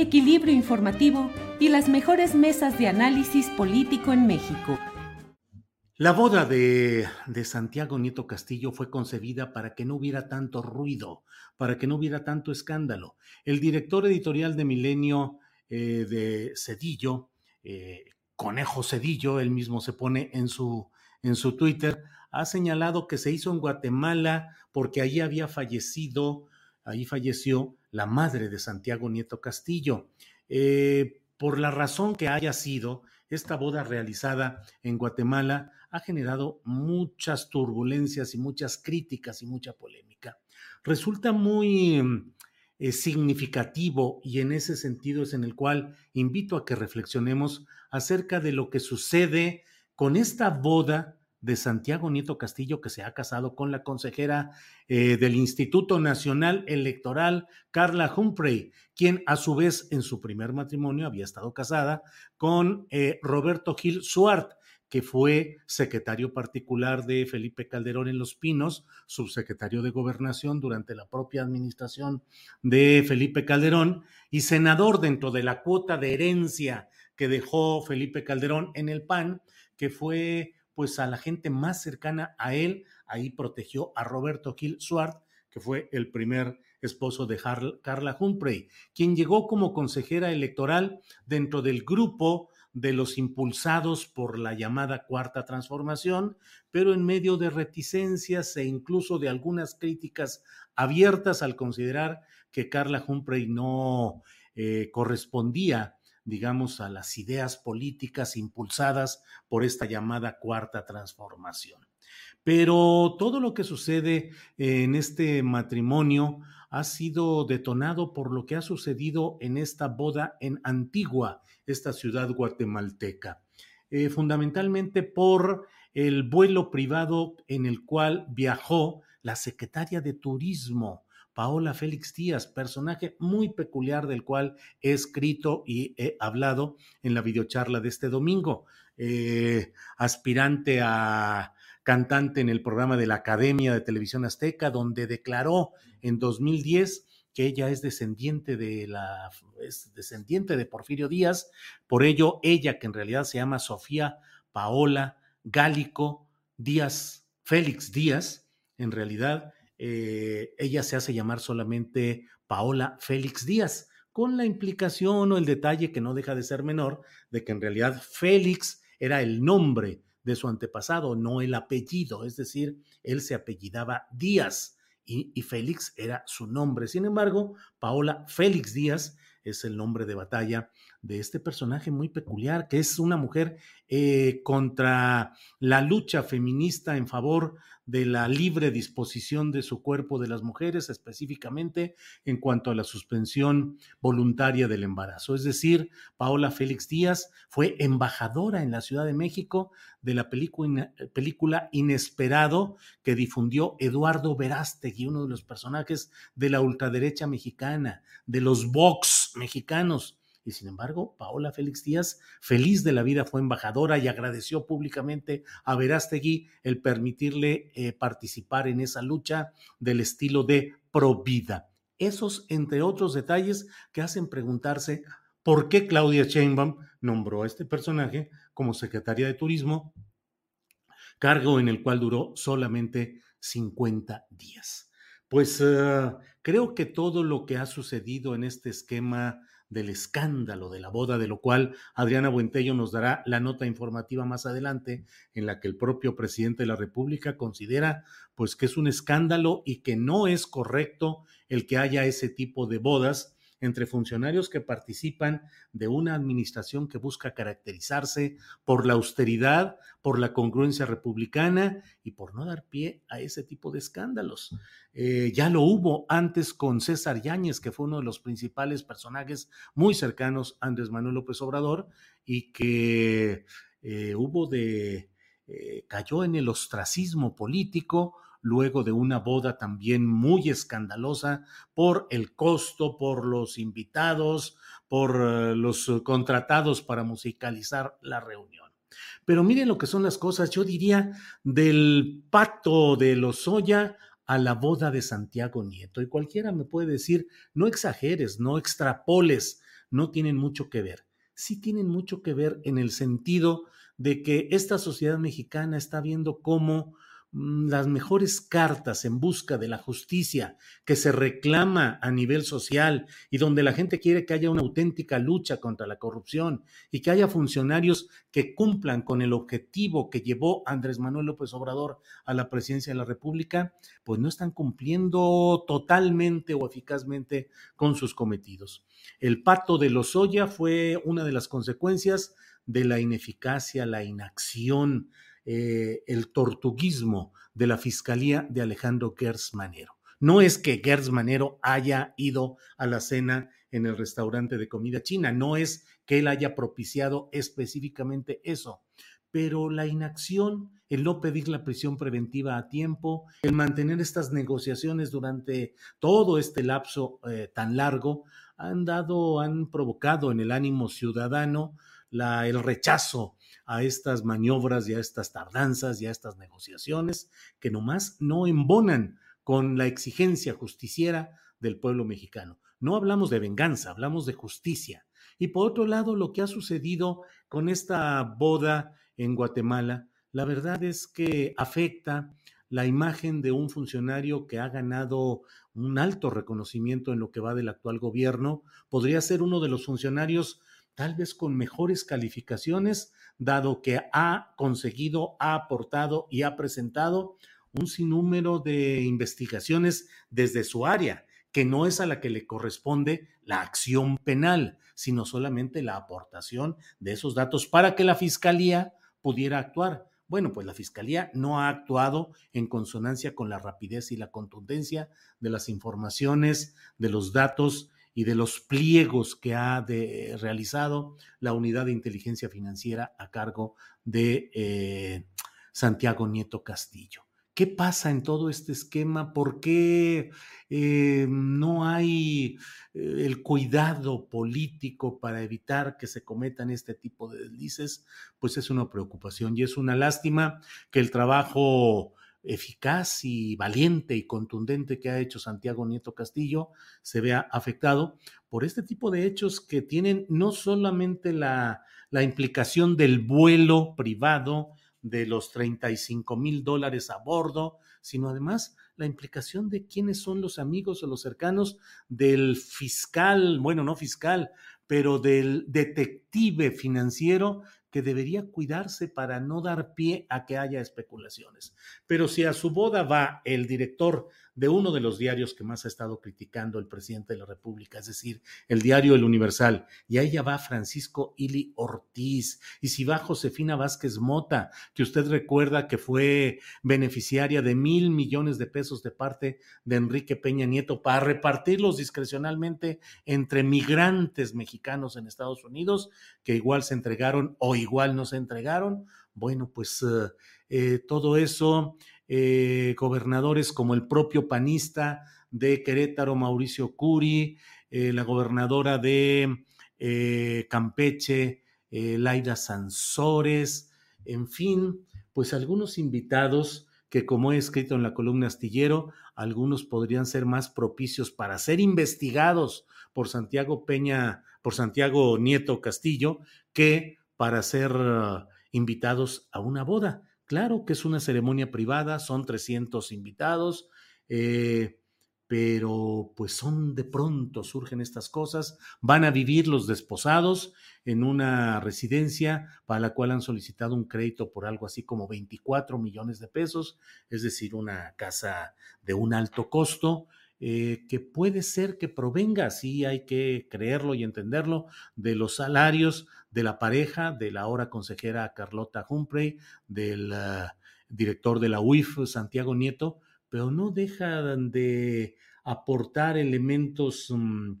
equilibrio informativo y las mejores mesas de análisis político en México. La boda de, Santiago Nieto Castillo fue concebida para que no hubiera tanto ruido, para que no hubiera tanto escándalo. El director editorial de Milenio eh, de Cedillo, eh, Conejo Cedillo, él mismo se pone en su, en su Twitter, ha señalado que se hizo en Guatemala porque allí había fallecido, ahí falleció la madre de Santiago Nieto Castillo. Eh, por la razón que haya sido, esta boda realizada en Guatemala ha generado muchas turbulencias y muchas críticas y mucha polémica. Resulta muy eh, significativo y en ese sentido es en el cual invito a que reflexionemos acerca de lo que sucede con esta boda de Santiago Nieto Castillo, que se ha casado con la consejera eh, del Instituto Nacional Electoral, Carla Humphrey, quien a su vez en su primer matrimonio había estado casada con eh, Roberto Gil Suart, que fue secretario particular de Felipe Calderón en Los Pinos, subsecretario de Gobernación durante la propia administración de Felipe Calderón y senador dentro de la cuota de herencia que dejó Felipe Calderón en el PAN, que fue pues a la gente más cercana a él. Ahí protegió a Roberto Gil Suart, que fue el primer esposo de Carla Humphrey, quien llegó como consejera electoral dentro del grupo de los impulsados por la llamada cuarta transformación, pero en medio de reticencias e incluso de algunas críticas abiertas al considerar que Carla Humphrey no eh, correspondía digamos, a las ideas políticas impulsadas por esta llamada cuarta transformación. Pero todo lo que sucede en este matrimonio ha sido detonado por lo que ha sucedido en esta boda en Antigua, esta ciudad guatemalteca, eh, fundamentalmente por el vuelo privado en el cual viajó la secretaria de Turismo Paola Félix Díaz, personaje muy peculiar del cual he escrito y he hablado en la videocharla de este domingo. Eh, aspirante a cantante en el programa de la Academia de Televisión Azteca, donde declaró en 2010 que ella es descendiente de la es descendiente de Porfirio Díaz, por ello ella que en realidad se llama Sofía Paola Gálico Díaz Félix Díaz, en realidad eh, ella se hace llamar solamente Paola Félix Díaz, con la implicación o el detalle que no deja de ser menor de que en realidad Félix era el nombre de su antepasado, no el apellido, es decir, él se apellidaba Díaz y, y Félix era su nombre. Sin embargo, Paola Félix Díaz es el nombre de batalla de este personaje muy peculiar, que es una mujer eh, contra la lucha feminista en favor de la libre disposición de su cuerpo de las mujeres, específicamente en cuanto a la suspensión voluntaria del embarazo. Es decir, Paola Félix Díaz fue embajadora en la Ciudad de México de la película, película Inesperado que difundió Eduardo Verástegui, uno de los personajes de la ultraderecha mexicana, de los Vox mexicanos y sin embargo, Paola Félix Díaz, feliz de la vida, fue embajadora y agradeció públicamente a Verástegui el permitirle eh, participar en esa lucha del estilo de pro vida. Esos, entre otros detalles, que hacen preguntarse por qué Claudia Sheinbaum nombró a este personaje como secretaria de Turismo, cargo en el cual duró solamente 50 días. Pues uh, creo que todo lo que ha sucedido en este esquema del escándalo de la boda, de lo cual Adriana Buentello nos dará la nota informativa más adelante, en la que el propio presidente de la República considera pues que es un escándalo y que no es correcto el que haya ese tipo de bodas entre funcionarios que participan de una administración que busca caracterizarse por la austeridad, por la congruencia republicana y por no dar pie a ese tipo de escándalos. Eh, ya lo hubo antes con César Yáñez, que fue uno de los principales personajes muy cercanos a Andrés Manuel López Obrador y que eh, hubo de... Eh, cayó en el ostracismo político luego de una boda también muy escandalosa por el costo, por los invitados, por eh, los contratados para musicalizar la reunión. Pero miren lo que son las cosas, yo diría del pato de Lozoya a la boda de Santiago Nieto. Y cualquiera me puede decir, no exageres, no extrapoles, no tienen mucho que ver. Sí tienen mucho que ver en el sentido de que esta sociedad mexicana está viendo cómo las mejores cartas en busca de la justicia que se reclama a nivel social y donde la gente quiere que haya una auténtica lucha contra la corrupción y que haya funcionarios que cumplan con el objetivo que llevó Andrés Manuel López Obrador a la presidencia de la República, pues no están cumpliendo totalmente o eficazmente con sus cometidos. El pato de Lozoya fue una de las consecuencias de la ineficacia, la inacción, eh, el tortuguismo de la Fiscalía de Alejandro Gers Manero. No es que Gers Manero haya ido a la cena en el restaurante de comida china, no es que él haya propiciado específicamente eso, pero la inacción, el no pedir la prisión preventiva a tiempo, el mantener estas negociaciones durante todo este lapso eh, tan largo, han dado, han provocado en el ánimo ciudadano el rechazo a estas maniobras y a estas tardanzas y a estas negociaciones que nomás no embonan con la exigencia justiciera del pueblo mexicano. No hablamos de venganza, hablamos de justicia. Y por otro lado, lo que ha sucedido con esta boda en Guatemala, la verdad es que afecta la imagen de un funcionario que ha ganado un alto reconocimiento en lo que va del actual gobierno. Podría ser uno de los funcionarios tal vez con mejores calificaciones, dado que ha conseguido, ha aportado y ha presentado un sinnúmero de investigaciones desde su área, que no es a la que le corresponde la acción penal, sino solamente la aportación de esos datos para que la Fiscalía pudiera actuar. Bueno, pues la Fiscalía no ha actuado en consonancia con la rapidez y la contundencia de las informaciones, de los datos y de los pliegos que ha realizado la unidad de inteligencia financiera a cargo de eh, Santiago Nieto Castillo. ¿Qué pasa en todo este esquema? ¿Por qué eh, no hay eh, el cuidado político para evitar que se cometan este tipo de deslices? Pues es una preocupación y es una lástima que el trabajo eficaz y valiente y contundente que ha hecho Santiago Nieto Castillo se vea afectado por este tipo de hechos que tienen no solamente la, la implicación del vuelo privado de los 35 mil dólares a bordo, sino además la implicación de quiénes son los amigos o los cercanos del fiscal, bueno, no fiscal, pero del detective financiero que debería cuidarse para no dar pie a que haya especulaciones. Pero si a su boda va el director de uno de los diarios que más ha estado criticando el presidente de la República, es decir, el diario El Universal, y a ella va Francisco Ili Ortiz, y si va Josefina Vázquez Mota, que usted recuerda que fue beneficiaria de mil millones de pesos de parte de Enrique Peña Nieto para repartirlos discrecionalmente entre migrantes mexicanos en Estados Unidos, que igual se entregaron o igual no se entregaron. Bueno, pues eh, eh, todo eso eh, gobernadores como el propio panista de Querétaro, Mauricio Curi, eh, la gobernadora de eh, Campeche, Laida Sansores, en fin, pues algunos invitados que como he escrito en la columna astillero, algunos podrían ser más propicios para ser investigados por Santiago Peña, por Santiago Nieto Castillo, que para ser uh, invitados a una boda. Claro que es una ceremonia privada, son 300 invitados, eh, pero pues son de pronto, surgen estas cosas, van a vivir los desposados en una residencia para la cual han solicitado un crédito por algo así como 24 millones de pesos, es decir, una casa de un alto costo, eh, que puede ser que provenga, sí hay que creerlo y entenderlo, de los salarios de la pareja, de la ahora consejera Carlota Humphrey, del ah, director de la UIF, Santiago Nieto, pero no dejan de aportar elementos mm,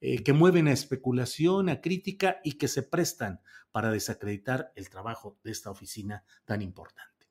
eh, que mueven a especulación, a crítica y que se prestan para desacreditar el trabajo de esta oficina tan importante.